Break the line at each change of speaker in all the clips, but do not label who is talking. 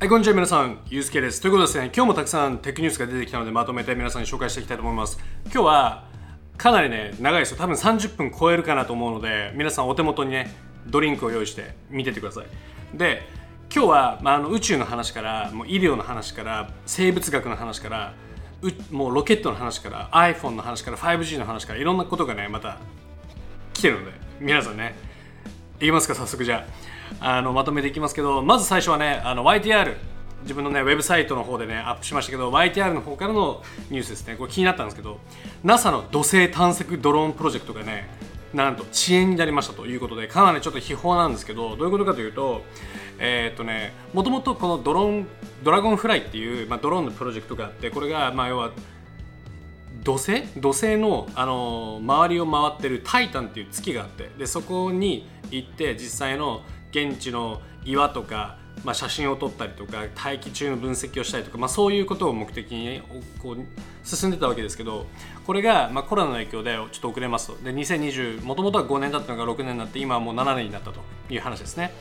はい、こんにちは皆さん、ゆうすけです。ということですね、今日もたくさんテックニュースが出てきたので、まとめて皆さんに紹介していきたいと思います。今日は、かなりね、長いですよ。多分30分超えるかなと思うので、皆さんお手元にね、ドリンクを用意して見ててください。で、今日は、まあ、あの宇宙の話から、もう医療の話から、生物学の話から、うもうロケットの話から iPhone の話から 5G の話からいろんなことがねまた来てるので皆さんねいきますか早速じゃああのまとめていきますけどまず最初はねあの YTR 自分のねウェブサイトの方でねアップしましたけど YTR の方からのニュースですね。これ気になったんですけど NASA の土星探索ドローンプロジェクトがねなんと遅延になりましたということでかなりちょっと秘宝なんですけどどういうことかというとえーっとねもともとこのドローンドラゴンフライっていう、まあ、ドローンのプロジェクトがあってこれがまあ要は土星？土星の、あの周りを回ってるタイタンっていう月があってでそこに行って実際の現地の岩とか、まあ、写真を撮ったりとか大気中の分析をしたりとか、まあ、そういうことを目的にこう進んでたわけですけどこれが、まあ、コロナの影響でちょっと遅れますと。で2020もともとは5年だったのが6年になって今はもう7年になったという話ですね。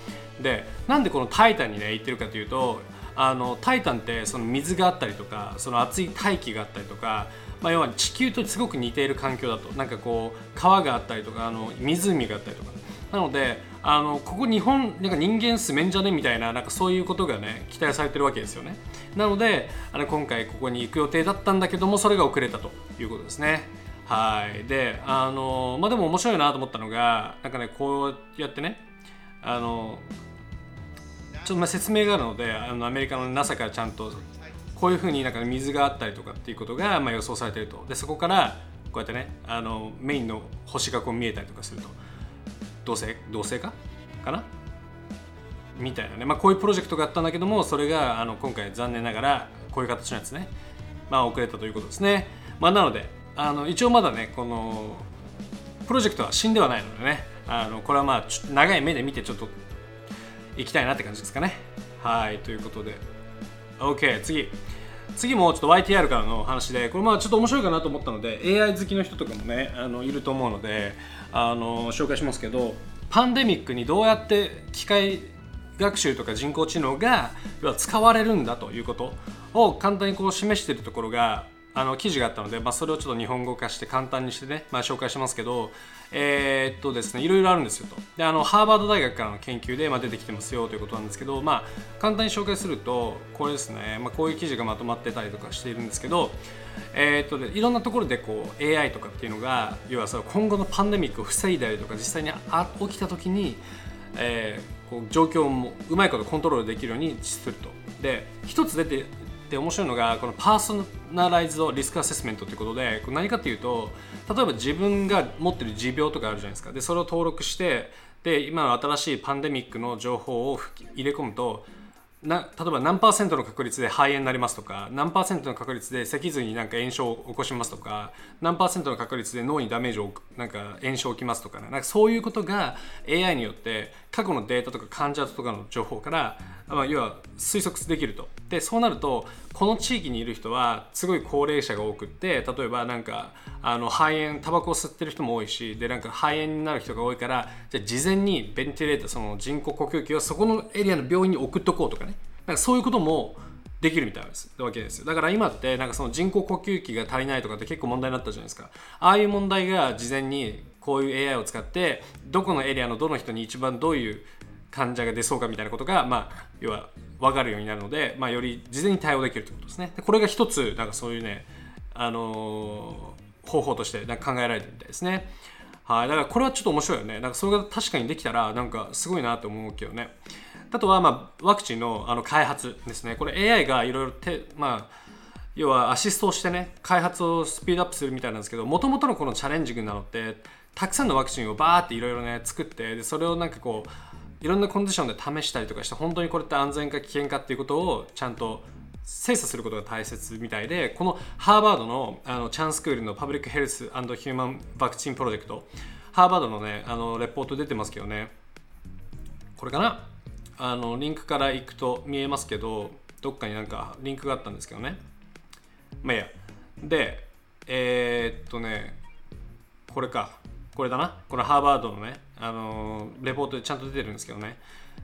でなんでこの「タイタン」にね行ってるかというとあのタイタンってその水があったりとかその熱い大気があったりとかまあ、要は地球とすごく似ている環境だと。なんかこう川があったりとかあの湖があったりとか。なのであのここ日本なんか人間住めんじゃねみたいななんかそういうことがね期待されてるわけですよね。なのであの今回ここに行く予定だったんだけどもそれが遅れたということですね。はい。であのまあでも面白いなと思ったのがなんかねこうやってねあのちょっとまあ説明があるのであのアメリカの NASA からちゃんとこういうふうになんか水があったりとかっていうことがまあ予想されてると。でそこからこうやってねあのメインの星がこう見えたりとかすると。同性同性かかな？みたいなね、まあ、こういうプロジェクトがあったんだけどもそれがあの今回残念ながらこういう形のやつね、まあ、遅れたということですね、まあ、なのであの一応まだねこのプロジェクトは死んではないのでね。あのこれはまあ長い目で見てちょっと行きたいなって感じですかね。はいということで。OK 次。次もちょっと YTR からの話でこれまあちょっと面白いかなと思ったので AI 好きの人とかもねあのいると思うのであの紹介しますけどパンデミックにどうやって機械学習とか人工知能が使われるんだということを簡単にこう示しているところがあの記事があったので、まあ、それをちょっと日本語化して簡単にしてね、まあ、紹介しますけど、えーっとですね、いろいろあるんですよと。で、あの、ハーバード大学からの研究で、まあ、出てきてますよということなんですけど、まあ、簡単に紹介すると、これですね、まあ、こういう記事がまとまってたりとかしているんですけど、えーっとでいろんなところでこう AI とかっていうのが、要はその今後のパンデミックを防いだりとか、実際にあ起きた時に、えーこう状況もうまいことコントロールできるようにすると。で、一つ出てで面白いのがこのパーソナライズドリスクアセスメントということでこれ何かっていうと例えば自分が持ってる持病とかあるじゃないですか。でそれを登録してで今の新しいパンデミックの情報を入れ込むとな例えば何パーセントの確率で肺炎になりますとか何パーセントの確率で脊髄になんか炎症を起こしますとか何パーセントの確率で脳にダメージをなんか炎症を起きますとか,、ね、なんかそういうことが AI によって過去のデータとか患者とかの情報から、まあ、要は推測できると。でそうなるとこの地域にいる人はすごい高齢者が多くって例えばなんかあの肺炎タバコを吸ってる人も多いしでなんか肺炎になる人が多いからじゃ事前にベンティレーターその人工呼吸器をそこのエリアの病院に送っとこうとかね。なんかそういうこともできるみたいです。わけですよ。だから今ってなんかその人工呼吸器が足りないとかって結構問題になったじゃないですか。ああいう問題が事前にこういう AI を使ってどこのエリアのどの人に一番どういう患者が出そうかみたいなことが、まあ、要は分かるようになるので、まあ、より事前に対応できるということですね。でこれが一つなんかそういうね、あのー方法としてなんか考えられてるみたいですね。はい。だからこれはちょっと面白いよね。なんかそれが確かにできたらなんかすごいなと思うけどね。あとは、まあ、ワクチンのあの開発ですね。これ AI がいろいろ手まあ要はアシストをしてね開発をスピードアップするみたいなんですけどもともとのこのチャレンジングなのってたくさんのワクチンをバーっていろいろね作ってでそれをなんかこういろんなコンディションで試したりとかして本当にこれって安全か危険かっていうことをちゃんと精査することが大切みたいでこのハーバードのあのチャンスクールのパブリックヘルスヒューマンワクチンプロジェクト。ハーバードのねあのレポート出てますけどね。これかな？あのリンクから行くと見えますけどどっかになんかリンクがあったんですけどね。まあいいや。でえーっとねこれか。これだな。このハーバードのねあのレポートでちゃんと出てるんですけどね。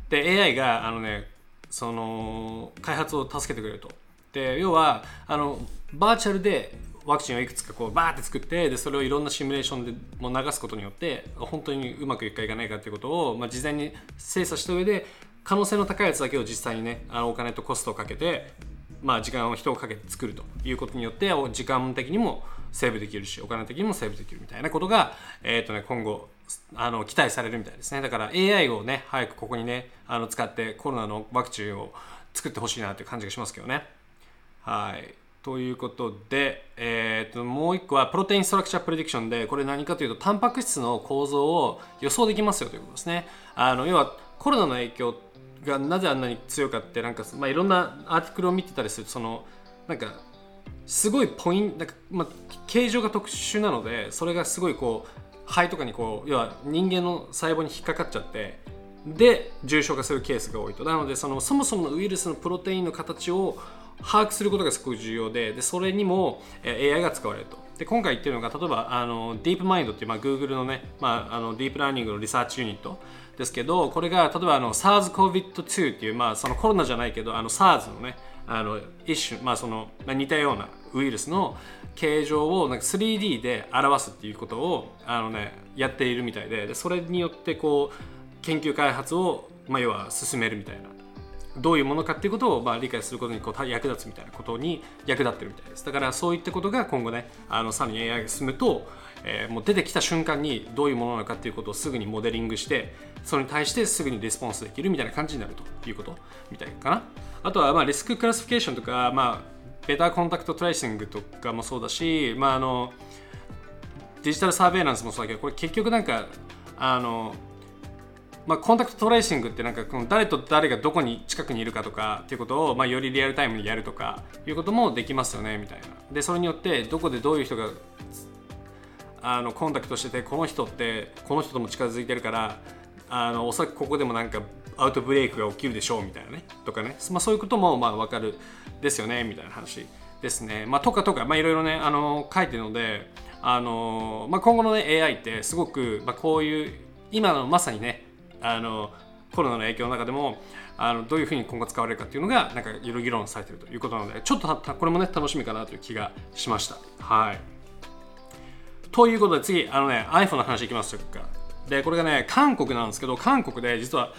で AI があのねその開発を助けてくれると。で要はあのバーチャルでワクチンをいくつかこうバーって作ってでそれをいろんなシミュレーションでも流すことによって本当にうまくいくかいかないかということを、まあ、事前に精査した上で可能性の高いやつだけを実際にねあのお金とコストをかけて、まあ、時間を人をかけて作るということによって時間的にもセーブできるしお金的にもセーブできるみたいなことが、えーとね、今後あの期待されるみたいですね。だから AI をね早くここにねあの使ってコロナのワクチンを作ってほしいなという感じがしますけどね。はい。ということで、えー、ともう一個はプロテインストラクチャープレディクションでこれ何かというとタンパク質の構造を予想できますよということですね。あの要はコロナの影響がなぜあんなに強いかってなんか、まあ、いろんなアーティクルを見てたりするとそのなんかすごいポイントなんか、まあ、形状が特殊なのでそれがすごいこう肺とかにこう要は人間の細胞に引っかかっちゃってで重症化するケースが多いと。なのでそのそもそものウイルスのプロテインの形を把握することがすごく重要ででそれにも AI が使われると。で今回言ってるのが例えばあのディープマインドっていう、まあ、Google のね、まあ、あのディープラーニングのリサーチユニットですけどこれが例えばあの SARS-CoV-2 っていう、まあ、そのコロナじゃないけどあの SARS のねあの一種、まあその、似たようなウイルスの形状をなんか 3D で表すっていうことをあの、ね、やっているみたいででそれによってこう研究開発を、まあ、要は進めるみたいな。どういうものかっていうことをまあ理解することにこう役立つみたいなことに役立ってるみたいです。だからそういったことが今後ねあのさらに AI が進むと、えー、もう出てきた瞬間にどういうものなのかっていうことをすぐにモデリングしてそれに対してすぐにレスポンスできるみたいな感じになるということみたいかな。あとはまあリスククラシフィケーションとか、まあ、ベターコンタクトトレーシングとかもそうだし、まあ、あのデジタルサーベイランスもそうだけどこれ結局なんかあのまあ、コンタクトトレーシングってなんかこの誰と誰がどこに近くにいるかとかっていうことを、まあ、よりリアルタイムにやるとかいうこともできますよねみたいな。でそれによってどこでどういう人があのコンタクトしててこの人ってこの人とも近づいてるからあのおそらくここでもなんかアウトブレイクが起きるでしょうみたいなね。とかね、まあ、そういうこともまあ分かるですよねみたいな話ですね、まあ、とかとか、まあ、いろいろねあの書いてるのであの、まあ、今後の、ね、AI ってすごく、まあ、こういう今のまさにねあのコロナの影響の中でもあのどういうふうに今後使われるかっていうのがなんかいろいろ議論されているということなのでちょっとこれもね楽しみかなという気がしました。はい。ということで次あのね iPhone の話いきますか。でこれがね韓国なんですけど韓国で実は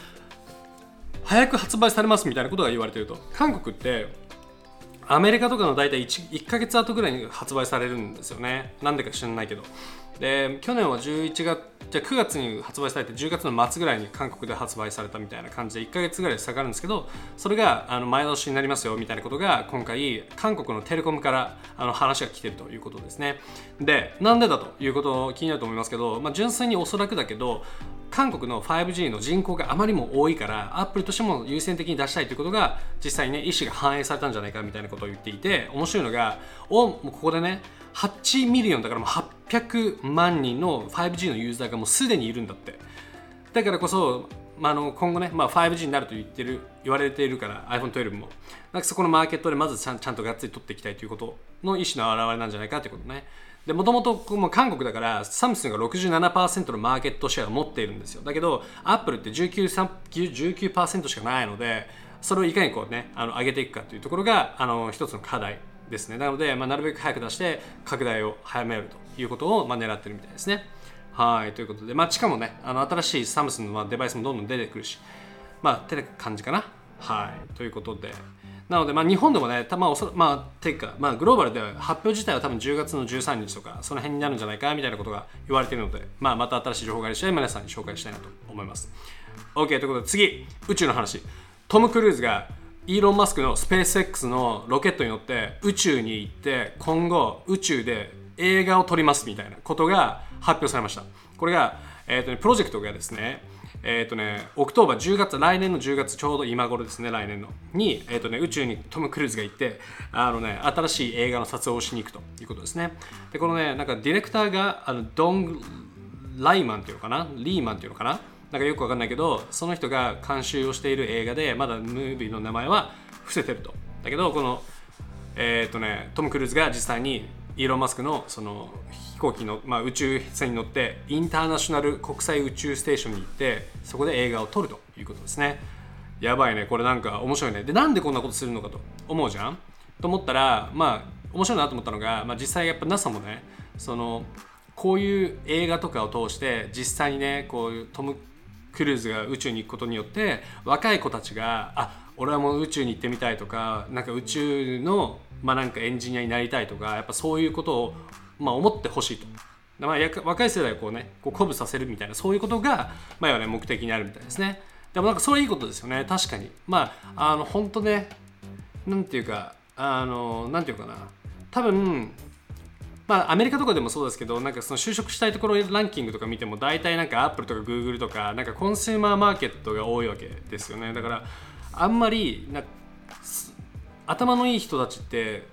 早く発売されますみたいなことが言われてると。韓国ってアメリカとかの大体 1, 1ヶ月後ぐらいに発売されるんですよね。なんでか知らないけど。で去年は11月じゃ9月に発売されて10月の末ぐらいに韓国で発売されたみたいな感じで1ヶ月ぐらい下がるんですけどそれがあの前倒しになりますよみたいなことが今回韓国のテレコムからあの話が来てるということですね。でなんでだということ気になると思いますけど、まあ、純粋におそらくだけど韓国の 5G の人口があまりも多いからアップルとしても優先的に出したいということが実際にね意思が反映されたんじゃないかみたいなことを言っていて面白いのがおもうここでね8 million だからもう800万人の 5G のユーザーがもうすでにいるんだって。だからこそ、まあ、あの今後ね、まあ、5G になると言ってる言われているから iPhone12 も。なんかそこのマーケットでまずちゃんちゃんとがっつり取っていきたいということの意思の表れなんじゃないかということね。でもともと韓国だからサムスンが67%のマーケットシェアを持っているんですよ。だけどアップルって 19%, 19しかないのでそれをいかにこうねあの上げていくかというところがあの一つの課題。ですね。なので、まあ、なるべく早く出して拡大を早めるということを、まあ、狙ってるみたいですね。はい。ということで、まあ、しかもねあの新しいサムスンのデバイスもどんどん出てくるしまあって感じかな。はい。ということで。なので、まあ、日本でもね、たまあ、おそまあ、ていうか、まあ、グローバルでは発表自体は多分10月の13日とか、その辺になるんじゃないかみたいなことが言われているので、まあ、また新しい情報があり次第、皆さんに紹介したいなと思います。OK、ということで、次、宇宙の話。トム・クルーズがイーロン・マスクのスペース X のロケットに乗って宇宙に行って今後宇宙で映画を撮りますみたいなことが発表されました。これが、えーとね、プロジェクトがですねえっ、ー、とね、 October 10月、来年の10月、ちょうど今頃ですね、来年の、に、えっ、ー、とね、宇宙にトム・クルーズが行って、あのね、新しい映画の撮影をしに行くということですね。で、このね、なんかディレクターが、あのドン・ライマンっていうのかな？リーマンっていうのかな？なんかよくわかんないけどその人が監修をしている映画でまだムービーの名前は伏せてると。だけどこのえっ、ー、とねトム・クルーズが実際にイーロン・マスクのその飛行機の、まあ、宇宙船に乗ってインターナショナル国際宇宙ステーションに行ってそこで映画を撮るということですね。やばいねこれなんか面白いね。でなんでこんなことするのかと。思うじゃん？と思ったらまあ面白いなと思ったのが、まあ、実際やっぱ NASA もねそのこういう映画とかを通して実際にねこういうトム・クルーズが宇宙に行くことによって若い子たちがあ俺はもう宇宙に行ってみたいとかなんか宇宙の、まあ、なんかエンジニアになりたいとかやっぱそういうことを、まあ、思ってほしいと。まあ、若い世代をこうねこう鼓舞させるみたいなそういうことが、まあね、目的にあるみたいですね。でもなんかそれいいことですよね。確かに。まああの本当ねなんていうかあのなんていうかな。多分まあ、アメリカとかでもそうですけどなんかその就職したいところランキングとか見ても大体なんかアップルとかグーグルとかなんかコンシューマーマーケットが多いわけですよねだからあんまりな頭のいい人たちって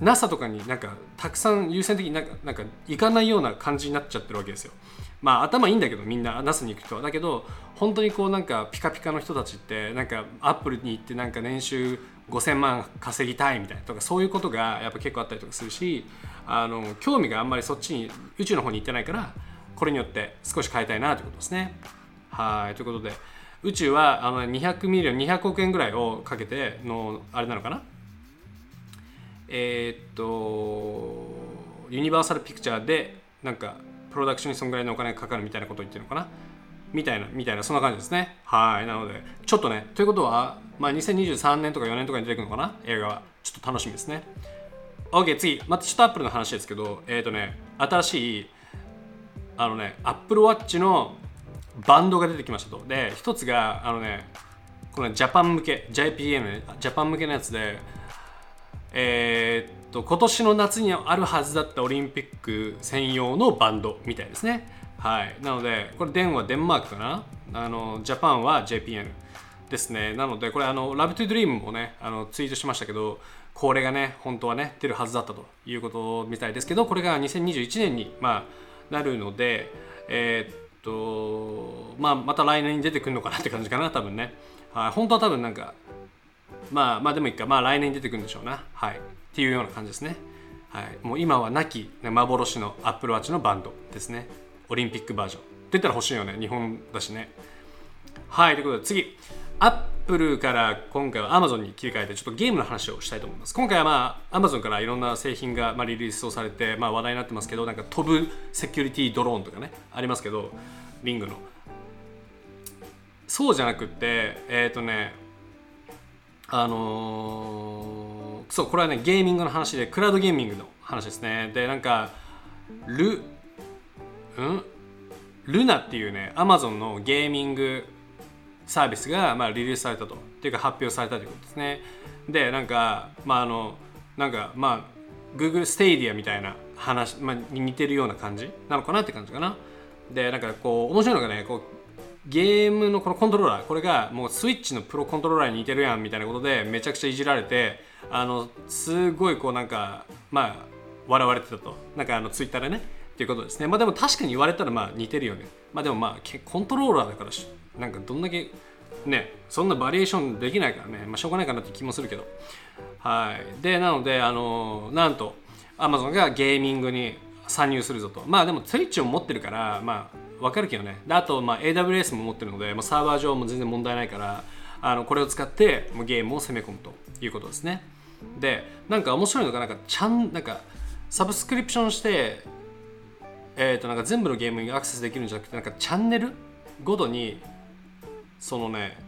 NASA とかになんかたくさん優先的になんかなんか行かないような感じになっちゃってるわけですよ。まあ頭いいんだけどみんな NASA に行く人はだけど本当にこうなんかピカピカの人たちってなんかアップルに行ってなんか年収5000万稼ぎたいみたいなとかそういうことがやっぱ結構あったりとかするしあの興味があんまりそっちに宇宙の方に行ってないからこれによって少し変えたいなということですね。はい。ということで宇宙はあの200 million 200億円ぐらいをかけてのあれなのかな？えー、っとユニバーサルピクチャーでなんかプロダクションにそんぐらいのお金がかかるみたいなことを言ってるのかな？みたいなみたいなそんな感じですね。はい。なのでちょっとねということは、まあ、2023年とか4年とかに出てくるのかな？映画は。ちょっと楽しみですね。OK 次またちょっとアップルの話ですけどえっ、ー、とね新しいあのねアップルワッチのバンドが出てきましたと。で一つがあのねこのジャパン向け JPA の、ね、ジャパン向けのやつでえー、っと今年の夏にあるはずだったオリンピック専用のバンドみたいですね。はい。なのでこれ電話デンマークかな？あのジャパンは JPN ですね。なのでこれあのラブトゥドリームもねあのツイートしましたけどこれがね本当はね出るはずだったということみたいですけどこれが2021年に、まあ、なるのでえー、とまあまた来年に出てくるのかなって感じかな多分ね、はい、本当は多分なんかまあまあでもいいか。まあ来年に出てくるんでしょうな。はい。っていうような感じですね。はい。もう今は亡き幻のアップルワッチのバンドですね。オリンピックバージョン。って言ったら欲しいよね。日本だしね。はい。ということで次。アップルから今回は Amazon に切り替えてちょっとゲームの話をしたいと思います。今回はまあ Amazon からいろんな製品がまあリリースをされてまあ話題になってますけどなんか飛ぶセキュリティドローンとかねありますけどリングの。そうじゃなくてえっ、ー、とねあのー、そうこれはねゲーミングの話でクラウドゲーミングの話ですね。でなんかルうん？ Luna っていうね Amazon のゲーミングサービスがまあリリースされたと。っていうか発表されたということですね。でなんかまああのなんかまあ Google ステイディアみたいな話、まあ、に似てるような感じなのかなって感じかな。でなんかこう面白いのがねこうゲームのこのコントローラーこれがもうスイッチのプロコントローラーに似てるやんみたいなことでめちゃくちゃいじられてあのすごいこうなんかまあ笑われてたと。なんかあのツイッターでね。っていうことですね。まあでも確かに言われたらまあ似てるよね。まあでもまあコントローラーだからなんかどんだけねそんなバリエーションできないからね、まあ、しょうがないかなって気もするけど。はい。でなのであのなんと Amazon がゲーミングに参入するぞと。まあでも Twitch を持ってるからまあ分かるけどね。であとまあ AWS も持ってるので、まあ、サーバー上も全然問題ないからあのこれを使ってもうゲームを攻め込むということですね。でなんか面白いのがなんかちゃんなんかサブスクリプションしてえー、となんか全部のゲームにアクセスできるんじゃなくてなんかチャンネルごとにそのね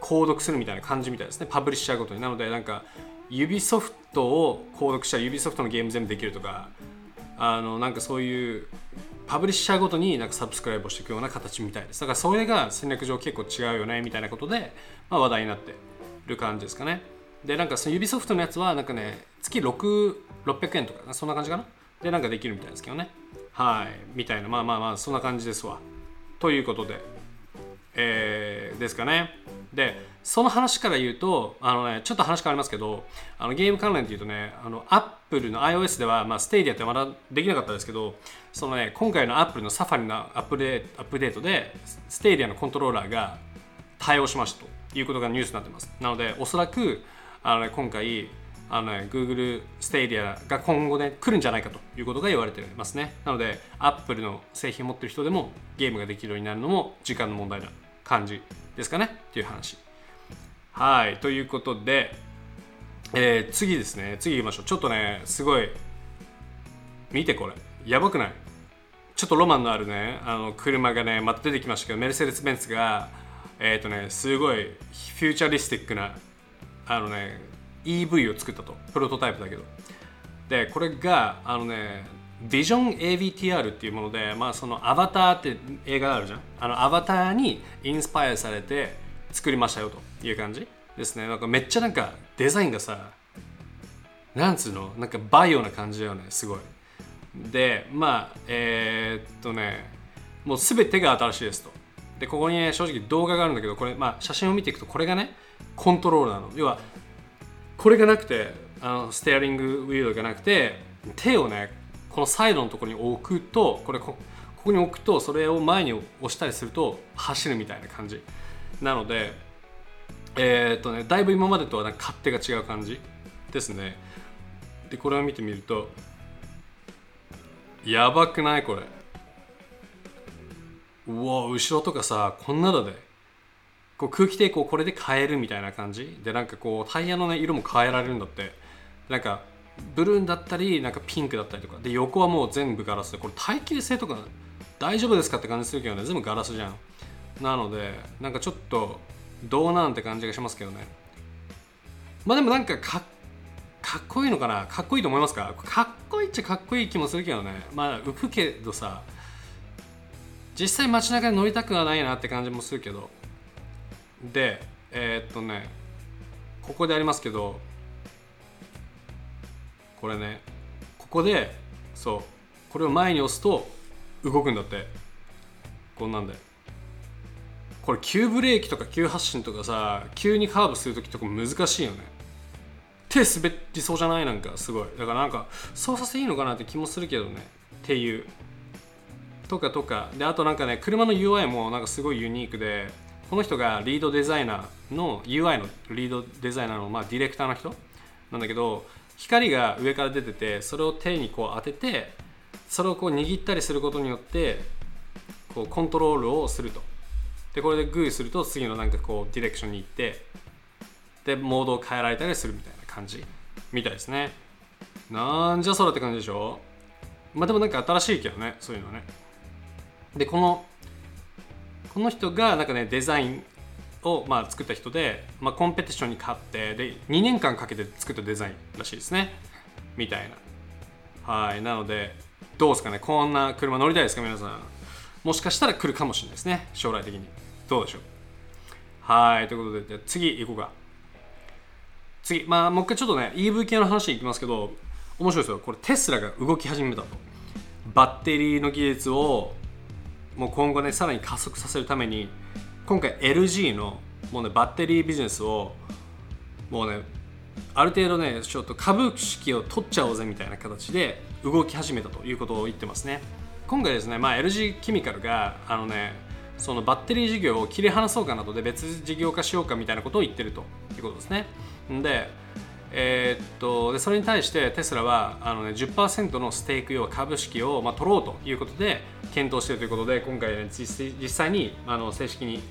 購読するみたいな感じみたいですね。パブリッシャーごとに。なのでなんか指ソフトを購読したら指ソフトのゲーム全部できるとかあのなんかそういうパブリッシャーごとになんかサブスクライブをしていくような形みたいです。だからそれが戦略上結構違うよねみたいなことで、まあ、話題になってる感じですかね。でなんかその指ソフトのやつはなんかね月6 600円とかそんな感じかな？でなんかできるみたいですけどね。はい。みたいな。まあまあまあそんな感じですわ。ということで。えー、ですかね。でその話から言うとあの、ね、ちょっと話変わりますけどあのゲーム関連で言うとねあのアップルの iOS では、まあ、 Stadia ってまだできなかったですけどその、ね、今回のアップルのサファリのアップデアップデートで Stadia のコントローラーが対応しましたということがニュースになってます。なのでおそらくあの、ね、今回あの、ね、Google ステイディアが今後ね来るんじゃないかということが言われてますね。なので Apple の製品を持ってる人でもゲームができるようになるのも時間の問題だ。感じですかねっていう話。はい。ということで、えー、次ですね。次行きましょう。ちょっとねすごい見てこれ。やばくない？ちょっとロマンのあるね。あの車がねまた出てきましたけどメルセデス・ベンツがえっ、ー、とねすごいフューチャリスティックなあのね EV を作ったと。プロトタイプだけど。でこれがあのねビジョン AVTR っていうもので、まあ、そのアバターって映画があるじゃん。あのアバターにインスパイアされて作りましたよという感じですね。なんかめっちゃなんかデザインがさなんつうの？なんかバイオな感じだよねすごい。でまあえー、っとねもう全てが新しいですと。でここにね正直動画があるんだけどこれ、まあ、写真を見ていくとこれがねコントロールなの。要はこれがなくてあのステアリングウィールがなくて手をねこのサイドのところに置くとこれここに置くとそれを前に押したりすると走るみたいな感じ。なのでえー、っとねだいぶ今までとはなんか勝手が違う感じですね。でこれを見てみるとやばくない？これ。うわ後ろとかさこんなだでこう空気抵抗これで変えるみたいな感じ？でなんかこうタイヤの、ね、色も変えられるんだって。なんかブルーだったりなんかピンクだったりとか。で横はもう全部ガラスで。これ耐久性とか大丈夫ですかって感じするけどね。全部ガラスじゃん。なのでなんかちょっとどうなんて感じがしますけどね。まあでもなんかかかっこいいのかな？かっこいいと思いますか？かっこいいっちゃかっこいい気もするけどね。まあ浮くけどさ実際街中に乗りたくはないなって感じもするけど。でえー、っとねここでありますけどこれねここでそうこれを前に押すと動くんだって。こんなんで。これ急ブレーキとか急発進とかさ急にカーブする時とか難しいよね。手滑りそうじゃない？なんかすごい。だからなんか操作性いいのかなって気もするけどね。っていう。とかとか。であとなんかね車の UI もなんかすごいユニークでこの人がリードデザイナーの UI のリードデザイナーの、まあ、ディレクターの人なんだけど光が上から出ててそれを手にこう当ててそれをこう握ったりすることによってこうコントロールをすると。でこれでグーすると次のなんかこうディレクションに行ってでモードを変えられたりするみたいな感じ。みたいですね。なんじゃそらって感じでしょ？まあでもなんか新しいけどねそういうのね。でこのこの人がなんかねデザインをまあ作った人で、まあ、コンペティションに勝ってで2年間かけて作ったデザインらしいですね。みたいな。はい。なのでどうですかね。こんな車乗りたいですか皆さん。もしかしたら来るかもしれないですね。将来的に。どうでしょう。はい。ということでじゃ次行こうか。次。まあもう一回ちょっとね EV 系の話いきますけど面白いですよ。これテスラが動き始めたと。バッテリーの技術をもう今後ねさらに加速させるために今回 LG のもうねバッテリービジネスをもうねある程度ねちょっと株式を取っちゃおうぜみたいな形で動き始めたということを言ってますね。今回ですね、まあ、LG ケミカルがあのねそのバッテリー事業を切り離そうかなどで別事業化しようかみたいなことを言ってるということですね。でえー、っとでそれに対してテスラはあの、ね、10%のステーク要は株式を、まあ、取ろうということで検討しているということで今回、ね、実実際にあの正式に、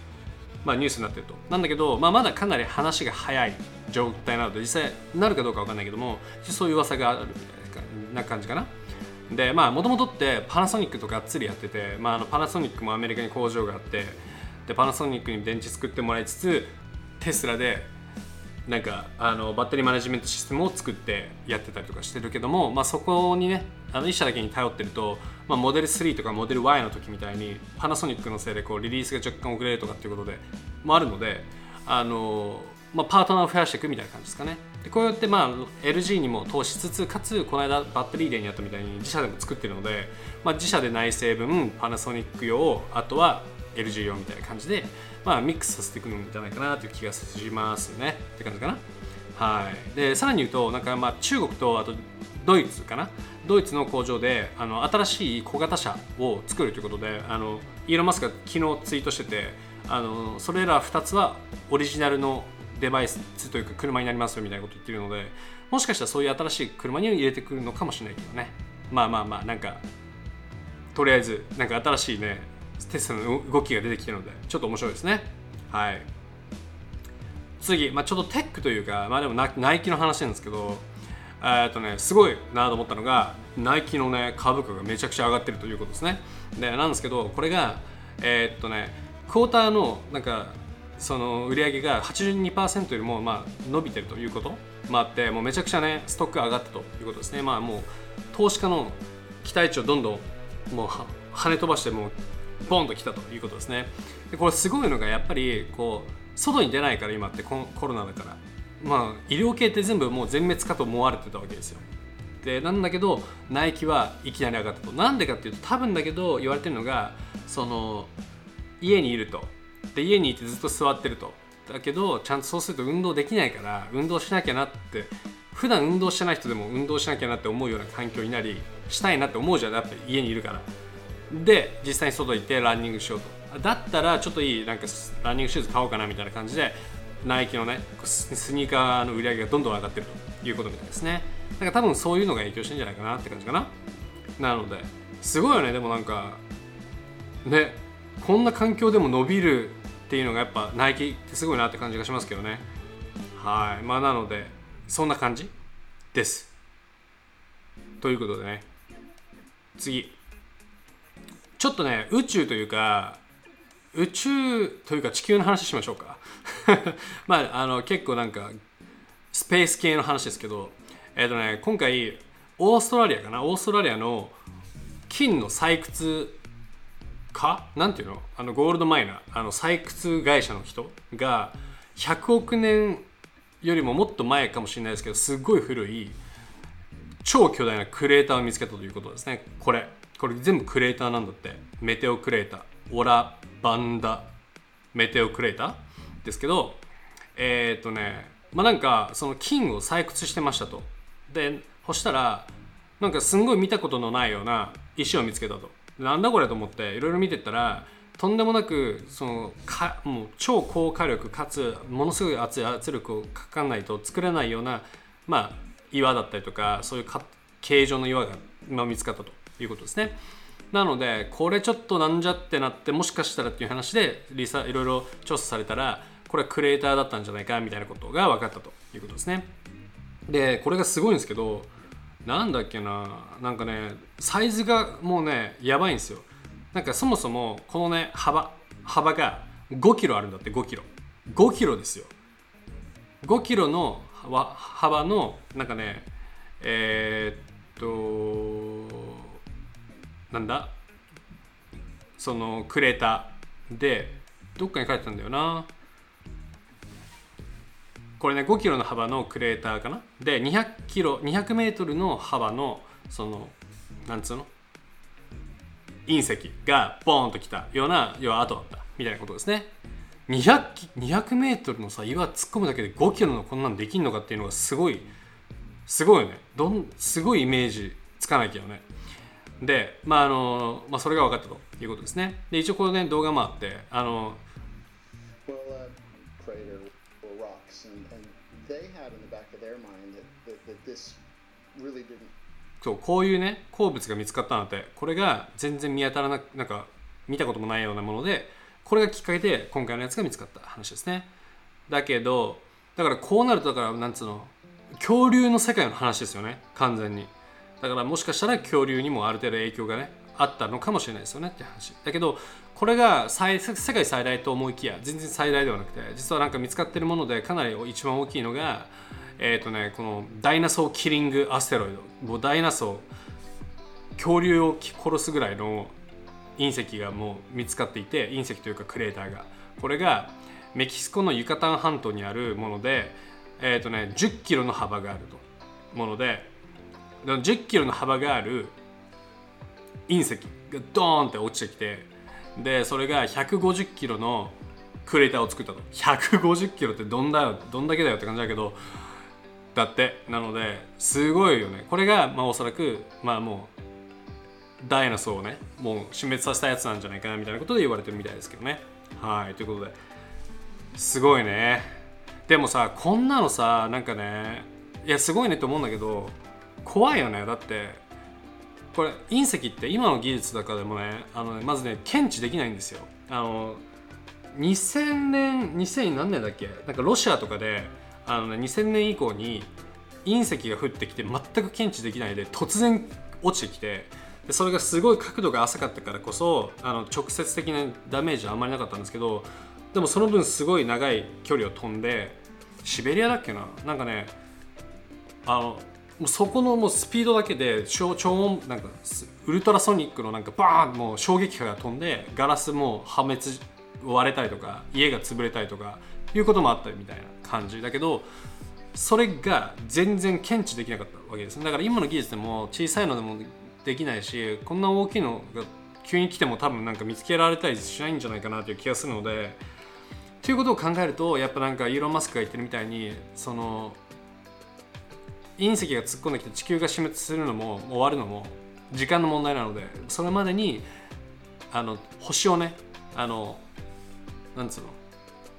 まあ、ニュースになっていると。なんだけど、まあ、まだかなり話が早い状態なので実際なるかどうか分かんないけどもそういう噂があるみたいな感じかな。でまあもともとってパナソニックとがっつりやってて、まあ、あのパナソニックもアメリカに工場があってでパナソニックに電池作ってもらいつつテスラでなんかあのバッテリーマネジメントシステムを作ってやってたりとかしてるけども、まあ、そこにねあの1社だけに頼ってると、まあ、モデル3とかモデル Y の時みたいにパナソニックのせいでこうリリースが若干遅れるとかっていうことでもあるのであの、まあ、パートナーを増やしていくみたいな感じですかね。でこうやって、まあ、LG にも投資しつつかつこの間バッテリーデーにやったみたいに自社でも作ってるので、まあ、自社で内製分パナソニック用あとは LG 用みたいな感じでまあ、ミックスさせていくんじゃないかなという気がしますね。って感じかな。はい、でさらに言うとなんかまあ中国とあとドイツかな。ドイツの工場であの新しい小型車を作るということであのイーロン・マスクが昨日ツイートしててあのそれら2つはオリジナルのデバイスというか車になりますよみたいなこと言ってるのでもしかしたらそういう新しい車に入れてくるのかもしれないけどね。まあまあまあなんかとりあえずなんか新しいねテストの動きが出てきてるのでちょっと面白いですね。はい。次、まあ、ちょっとテックというか、まあ、でもナイキの話なんですけどえっとね、すごいなと思ったのがナイキのね株価がめちゃくちゃ上がってるということですね。でなんですけどこれがえー、っとねクォーターのなんかその売り上げが82%よりもまあ伸びてるということもあってもうめちゃくちゃねストック上がったということですね。まあもう投資家の期待値をどんどんもう跳ね飛ばしてもうボンときたということですね。でこれすごいのがやっぱりこう外に出ないから今ってコロナだから。まあ医療系って全部もう全滅かと思われてたわけですよ。でなんだけどナイキはいきなり上がったと。なんでかっていうと多分だけど言われてるのがその家にいると。で家にいてずっと座ってると。だけどちゃんとそうすると運動できないから運動しなきゃなって普段運動してない人でも運動しなきゃなって思うような環境になりしたいなって思うじゃん。やっぱ家にいるから。で実際に外行ってランニングしようと。だったらちょっといいなんかランニングシューズ買おうかなみたいな感じでナイキのねスニーカーの売り上げがどんどん上がってると。いうことみたいですね。だか多分そういうのが影響してんじゃないかなって感じかな。なのですごいよね。でもなんかねこんな環境でも伸びるっていうのがやっぱナイキってすごいなって感じがしますけどね。はい。まあなのでそんな感じです。ということでね。次。ちょっとね宇宙というか宇宙というか地球の話しましょうか。まああの結構なんかスペース系の話ですけど。えっ、ー、とね今回オーストラリアかな？オーストラリアの金の採掘か？なんていうの？あのゴールドマイナー。あの採掘会社の人が100億年よりももっと前かもしれないですけどすごい古い超巨大なクレーターを見つけたということですね。これ。これ全部クレーターなんだって。メテオクレーター。オラバンダ。メテオクレーターですけどえー、っとねまあなんかその金を採掘してましたと。でそしたらなんかすんごい見たことのないような石を見つけたと。なんだこれと思っていろいろ見てったらとんでもなくそのかもう超高火力かつものすごい熱い圧力をかかんないと作れないような、まあ、岩だったりとかそういう形状の岩が今見つかったということですね。なのでこれちょっとなんじゃってなってもしかしたらっていう話でリサいろいろ調査されたらこれはクレーターだったんじゃないかみたいなことが分かったということですね。でこれがすごいんですけどなんだっけななんかねサイズがもうねやばいんですよ。なんかそもそもこのね幅幅が5キロあるんだって5キロ。5キロですよ。5キロの幅のなんかねえー、っとなんだ？そのクレーターでどっかに書いてたんだよな。これね5キロの幅のクレーターかな？で200キロ200メートルの幅のそのなんつうの？隕石がボーンときたような要は跡だった。みたいなことですね。200, 200メートルのさ岩突っ込むだけで5キロのこんなんできんのかっていうのがすごいすごいよね。どんすごいイメージつかないけどね。でまああの、まあ、それが分かったということですね。で一応このね動画もあってあのそうこういうね鉱物が見つかったのってこれが全然見当たらなくなんか見たこともないようなものでこれがきっかけで今回のやつが見つかった話ですね。だけどだからこうなるとだからなんつうの恐竜の世界の話ですよね。完全に。だからもしかしたら恐竜にもある程度影響がねあったのかもしれないですよね。って話。だけどこれが世界最大と思いきや全然最大ではなくて実はなんか見つかってるものでかなり一番大きいのがえっ、ー、とねこのダイナソーキリングアステロイド。もうダイナソー恐竜を殺すぐらいの隕石がもう見つかっていて隕石というかクレーターが。これがメキシコのユカタン半島にあるものでえっ、ー、とね10キロの幅があると。もので10キロの幅がある隕石がドーンって落ちてきてでそれが150キロのクレーターを作ったと。150キロってどんだどんだけだよって感じだけどだってなのですごいよね。これがまあおそらくまあもうダイナソーをねもう死滅させたやつなんじゃないかなみたいなことで言われてるみたいですけどね。はいということで。すごいね。でもさこんなのさなんかねいやすごいねって思うんだけど怖いよね。だってこれ隕石って今の技術だからでもねあのねまずね検知できないんですよ。あの2000年2000何年だっけ？なんかロシアとかであの、ね、2000年以降に隕石が降ってきて全く検知できないで突然落ちてきてでそれがすごい角度が浅かったからこそあの直接的なダメージはあんまりなかったんですけどでもその分すごい長い距離を飛んでシベリアだっけな？なんかねあのもうそこのもうスピードだけで超超音なんかウルトラソニックのなんかバーンもう衝撃波が飛んでガラスも破滅割れたりとか家が潰れたりとかいうこともあったみたいな感じだけどそれが全然検知できなかったわけですだから今の技術でも小さいのでもできないしこんな大きいのが急に来ても多分なんか見つけられたりしないんじゃないかなという気がするのでということを考えるとやっぱなんかイーロン・マスクが言ってるみたいにその隕石が突っ込んできて地球が死滅するのも終わるのも時間の問題なのでそれまでにあの星をねあのなんつうの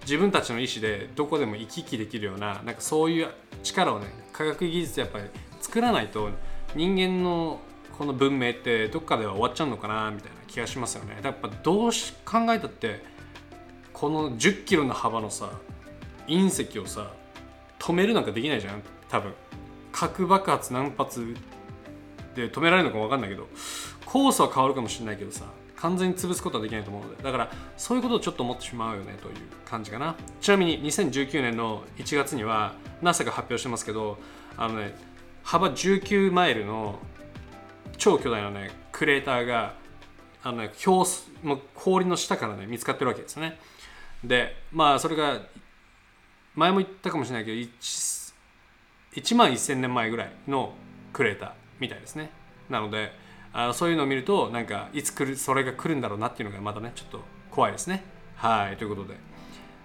自分たちの意思でどこでも行き来できるようななんかそういう力をね科学技術やっぱり作らないと人間のこの文明ってどっかでは終わっちゃうのかなみたいな気がしますよね。やっぱどうし考えたってこの1 0キロの幅のさ隕石をさ止めるなんかできないじゃん多分。核爆発何発で止められるのか分かんないけどコースは変わるかもしれないけどさ完全に潰すことはできないと思うのでだからそういうことをちょっと思ってしまうよねという感じかな。ちなみに2019年の1月には NASA が発表してますけどあのね幅19マイルの超巨大なねクレーターがあのね氷もう氷の下からね見つかってるわけですね。でまあそれが前も言ったかもしれないけど 1, 1万1000年前ぐらいのクレーターみたいですね。なのであのそういうのを見るとなんかいつ来るそれが来るんだろうなっていうのがまたねちょっと怖いですね。はいということで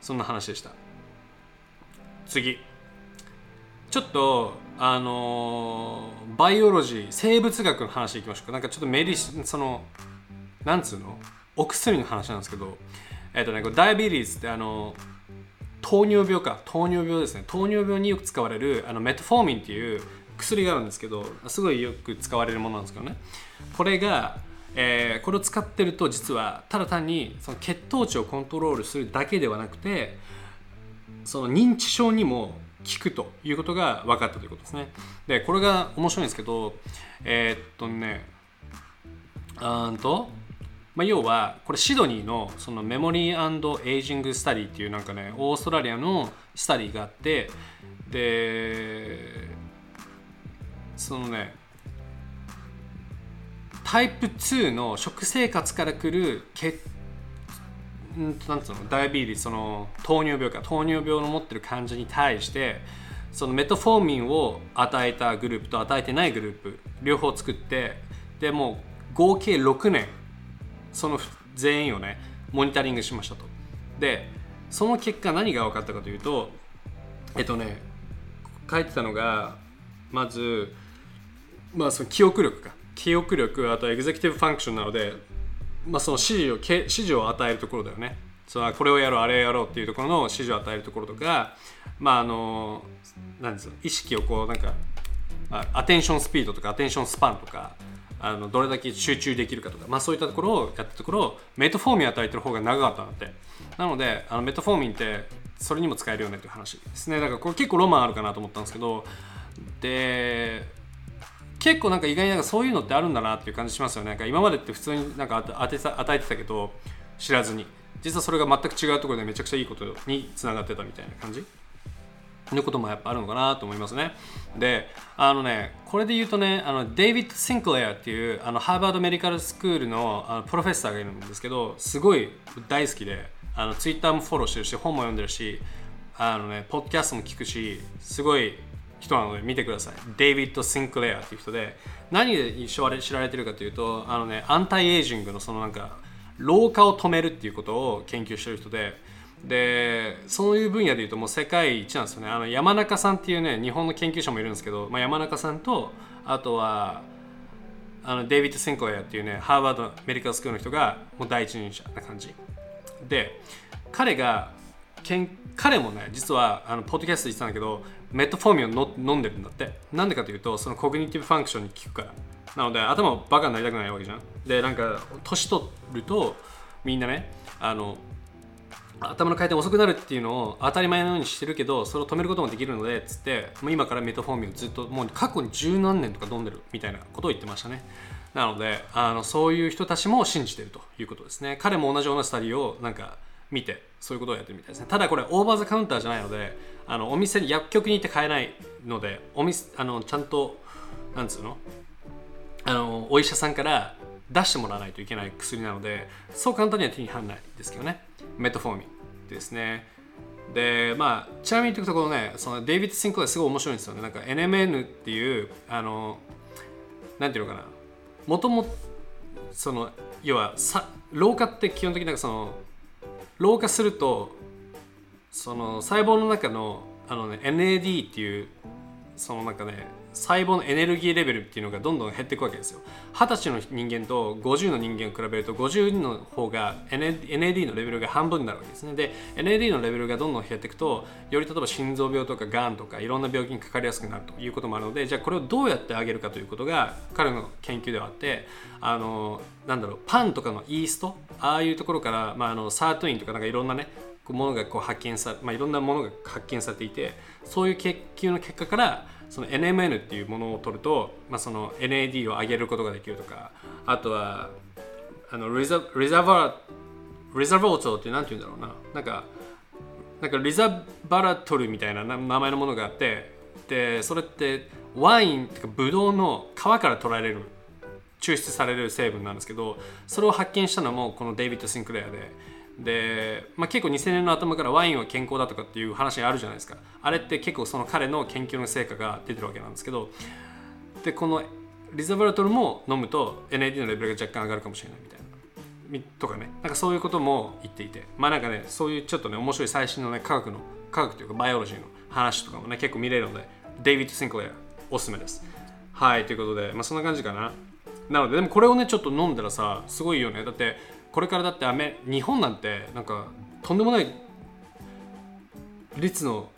そんな話でした。次。ちょっとあのー、バイオロジー生物学の話いきましょうか。なんかちょっとメリそのなんつうの？お薬の話なんですけどえっ、ー、とねこれダイビリーズってあの糖尿病か。糖尿病ですね。糖尿病によく使われるあのメトフォーミンっていう薬があるんですけどすごいよく使われるものなんですけどね。これが、えー、これを使ってると実はただ単にその血糖値をコントロールするだけではなくてその認知症にも効くということが分かったということですね。でこれが面白いんですけどえー、っとねうんとまあ、要はこれシドニーのその Memory Aging Study っていうなんかねオーストラリアの study があってでそのねタイプ2の食生活からくる血なんうの diabetes その糖尿病か糖尿病の持ってる患者に対してその metformin を与えたグループと与えてないグループ両方作ってでも合計6年その全員をねモニタリングしましたと。でその結果何が分かったかというとえっとね書いてたのがまずまあその記憶力か。記憶力あと executive function なので、まあ、その指示を指示を与えるところだよね。そのこれをやろうあれやろうっていうところの指示を与えるところとかまああのなんです意識をこうなんか、アテンションスピードとかアテンションスパンとかあのどれだけ集中できるかとか、まあ、そういったところをやったところメトフォーミン与えてる方が長かったんだって。なのであのメトフォーミンってそれにも使えるよねという話ですね。だからこれ結構ロマンあるかなと思ったんですけどで結構なんか意外になんかそういうのってあるんだなっていう感じしますよね。なんか今までって普通になんか当てさ与えてたけど知らずに。実はそれが全く違うところでめちゃくちゃいいことにつながってたみたいな感じ？のこともやっぱあるのかなと思いますね。で、あのね、これで言うとね、あのデイビッド・シンクレアっていうあのハーバード・メディカルスクールのあの professor がいるんですけど、すごい大好きで、あのツイッターもフォローしてるし、本も読んでるし、あのね、ポッドキャストも聞くし、すごい人なので見てください。デイビッド・シンクレアっていう人で、何で知られてるかというと、あのね、 anti-aging のそのなんか、老化を止めるっていうことを研究してる人で、でそういう分野でいうともう世界一なんですよねあの山中さんっていうね日本の研究者もいるんですけど、まあ、山中さんとあとはあのデイビッド・シンクレアっていうねハーバードメディカルスクールの人がもう第一人者な感じで彼がけん彼もね実はあのポッドキャストで言ってたんだけど metformin をの飲んでるんだって。なんでかというとその cognitive function に効くから。なので頭バカになりたくないわけじゃん。でなんか年取るとみんなねあの頭の回転遅くなるっていうのを当たり前のようにしてるけどそれを止めることもできるのでつってもう今からメトフォーミンをずっともう過去に十何年とか飲んでるみたいなことを言ってましたね。なのであのそういう人たちも信じてるということですね。彼も同じようなスタディをなんか見てそういうことをやってるみたいですね。ただこれオーバーザカウンターじゃないのであのお店に薬局に行って買えないのでお店あのちゃんとなんつうの？あのお医者さんから出してもらわないといけない薬なのでそう簡単には手に入らないですけどね。メトフォーミンですね。でまあちなみに言うところねそのデイビッド・シンクレアすごい面白いんですよね。なんか NMN っていうあのなんていうのかな。もともその要はさ老化って基本的になんかその老化するとその細胞の中のあの、ね、NAD っていうそのなんかね細胞のエネルギーレベルっていうのがどんどん減っていくわけですよ。二十歳の人間と50の人間を比べると50の方が NAD のレベルが半分になるわけですね。で NAD のレベルがどんどん減っていくとより例えば心臓病とかがんとかいろんな病気にかかりやすくなるということもあるのでじゃあこれをどうやってあげるかということが彼の研究ではあってあのなんだろうパンとかのイーストああいうところから、まあ、あのサートインとかなんかいろんなねものがこう発見さ、まあ、いろんなものが発見されていてそういう研究の結果からその NMN っていうものを取ると、まあ、その NAD を上げることができるとかあとはあのリザリザバリザボートって何て言うんだろうな。なんかなんかリザバラトルみたいな名前のものがあってでそれってワインとかブドウの皮から取られる抽出される成分なんですけどそれを発見したのもこのデイビッド・シンクレアでで、まあ、結構2000年の頭からワインは健康だとかっていう話があるじゃないですか。あれって結構その彼の研究の成果が出てるわけなんですけどでこの resveratrol も飲むと NAD のレベルが若干上がるかもしれないみたいな。とかね。なんかそういうことも言っていて。まあなんかねそういうちょっとね面白い最新のね科学の科学というか biology の話とかもね結構見れるのでデイビッド・シンクレアおすすめです。はいということでまあそんな感じかな。なのででもこれをねちょっと飲んだらさすごいよね。だってこれからだってアメ日本なんてなんかとんでもない率の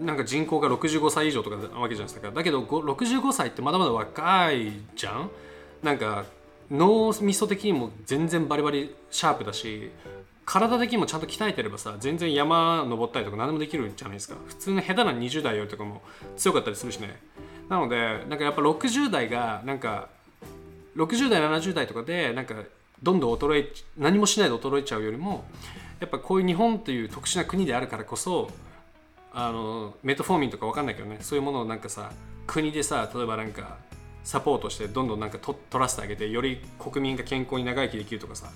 なんか人口が65歳以上とかなわけじゃないですか。だけど65歳ってまだまだ若いじゃん？なんか脳みそ的にも全然バリバリシャープだし体的にもちゃんと鍛えてればさ全然山登ったりとか何でもできるじゃないですか。普通の下手な20代よりとかも強かったりするしね。なのでなんかやっぱ60代がなんか60代70代とかでなんかどんどん衰え何もしないで衰えちゃうよりもやっぱこういう日本という特殊な国であるからこそあのメトフォーミンとか分かんないけどね。そういうものをなんかさ国でさ例えばなんかサポートしてどんどんなんかと取らせてあげてより国民が健康に長生きできるとかさ。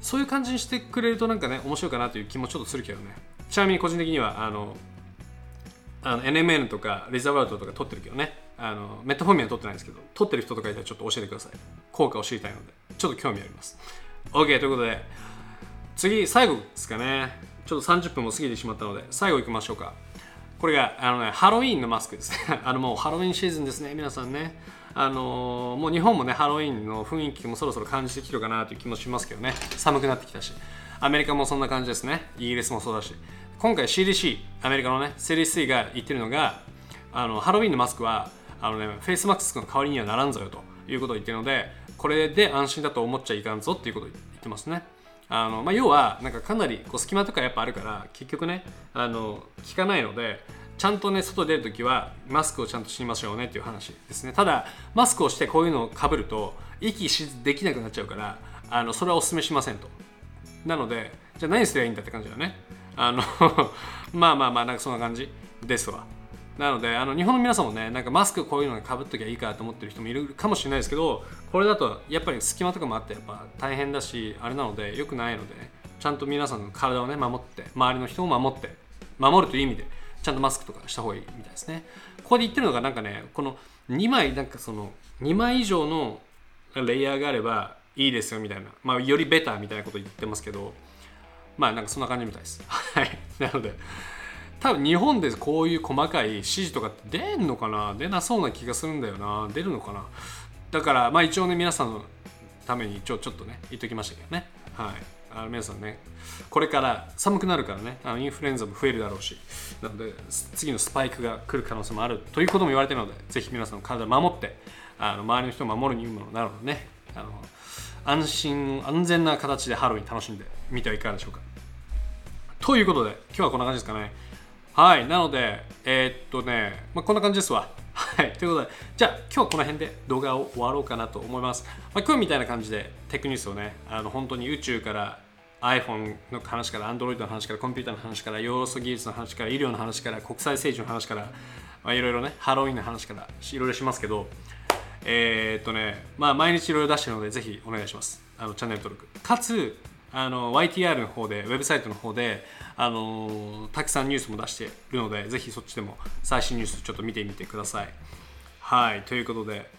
そういう感じにしてくれるとなんかね面白いかなという気もちょっとするけどね。ちなみに個人的にはあのあの NMN とかリザバルトとか取ってるけどね。あのメトフォーミンは取ってないんですけど取ってる人とかいたらちょっと教えてください。効果を知りたいので。ちょっと興味あります。OK ということで次最後ですかね。ちょっと30分も過ぎてしまったので最後いきましょうか。これがあの、ね、ハロウィンのマスクですね。あのもうハロウィンシーズンですね。皆さんね。あのー、もう日本もねハロウィンの雰囲気もそろそろ感じてきてるかなという気もしますけどね。寒くなってきたし。アメリカもそんな感じですね。イギリスもそうだし。今回 CDC アメリカのね CDC が言ってるのがあのハロウィンのマスクはあのね、フェイスマスクの代わりにはならんぞよということを言ってるので、これで安心だと思っちゃいかんぞっていうことを言ってますね。あのまあ、要は、なんかかなりこう隙間とかやっぱあるから、結局ね、あの効かないので、ちゃんとね、外出るときはマスクをちゃんとしましょうねっていう話ですね。ただ、マスクをしてこういうのをかぶると、息しできなくなっちゃうから、あのそれはお勧めしませんと。なので、じゃあ何すればいいんだって感じだね。あの まあまあまあ、なんかそんな感じですわ。なのであの日本の皆さんもねなんかマスクこういうのにかぶっときゃいいかと思ってる人もいるかもしれないですけどこれだとやっぱり隙間とかもあってやっぱ大変だしあれなので良くないのでちゃんと皆さんの体をね守って周りの人も守って守るという意味でちゃんとマスクとかした方がいいみたいですね。ここで言ってるのがなんかねこの2枚なんかその2枚以上のレイヤーがあればいいですよみたいな、まあ、よりベターみたいなこと言ってますけどまあなんかそんな感じみたいです。はい。なので多分日本でこういう細かい指示とかって出んのかな？出なそうな気がするんだよな。出るのかな？だからまあ一応ね皆さんのために一応ちょっとね言っときましたけどね。はい。あの皆さんねこれから寒くなるからね。あのインフルエンザも増えるだろうし。なので次のスパイクが来る可能性もあるということも言われてるのでぜひ皆さんの体を守ってあの周りの人を守るにもなるのでね。あの安心安全な形でハロウィン楽しんでみてはいかがでしょうか。ということで今日はこんな感じですかね。はいなのでえー、っとね、まあ、こんな感じですわ。はいということでじゃあ今日はこの辺で動画を終わろうかなと思います、まあ、今日みたいな感じでテクニュースをねあの本当に宇宙から iPhone の話から Android の話からコンピューターの話から要素技術の話から医療の話から国際政治の話からまあ、いろいろねハロウィンの話からいろいろしますけどえー、っとねまあ毎日いろいろ出してるのでぜひお願いします。あのチャンネル登録。かつあの YTR の方でウェブサイトの方であのたくさんニュースも出しているのでぜひそっちでも最新ニュースちょっと見てみてください。はいということで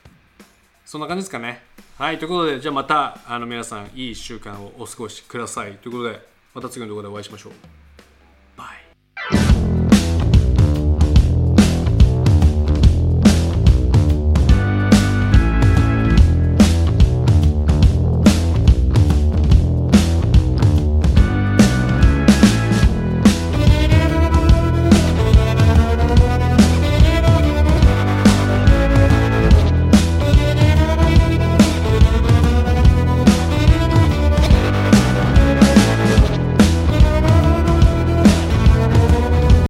そんな感じですかね。はいということでじゃあまたあの皆さんいい1週間をお過ごしください。ということでまた次の動画でお会いしましょう。バイ。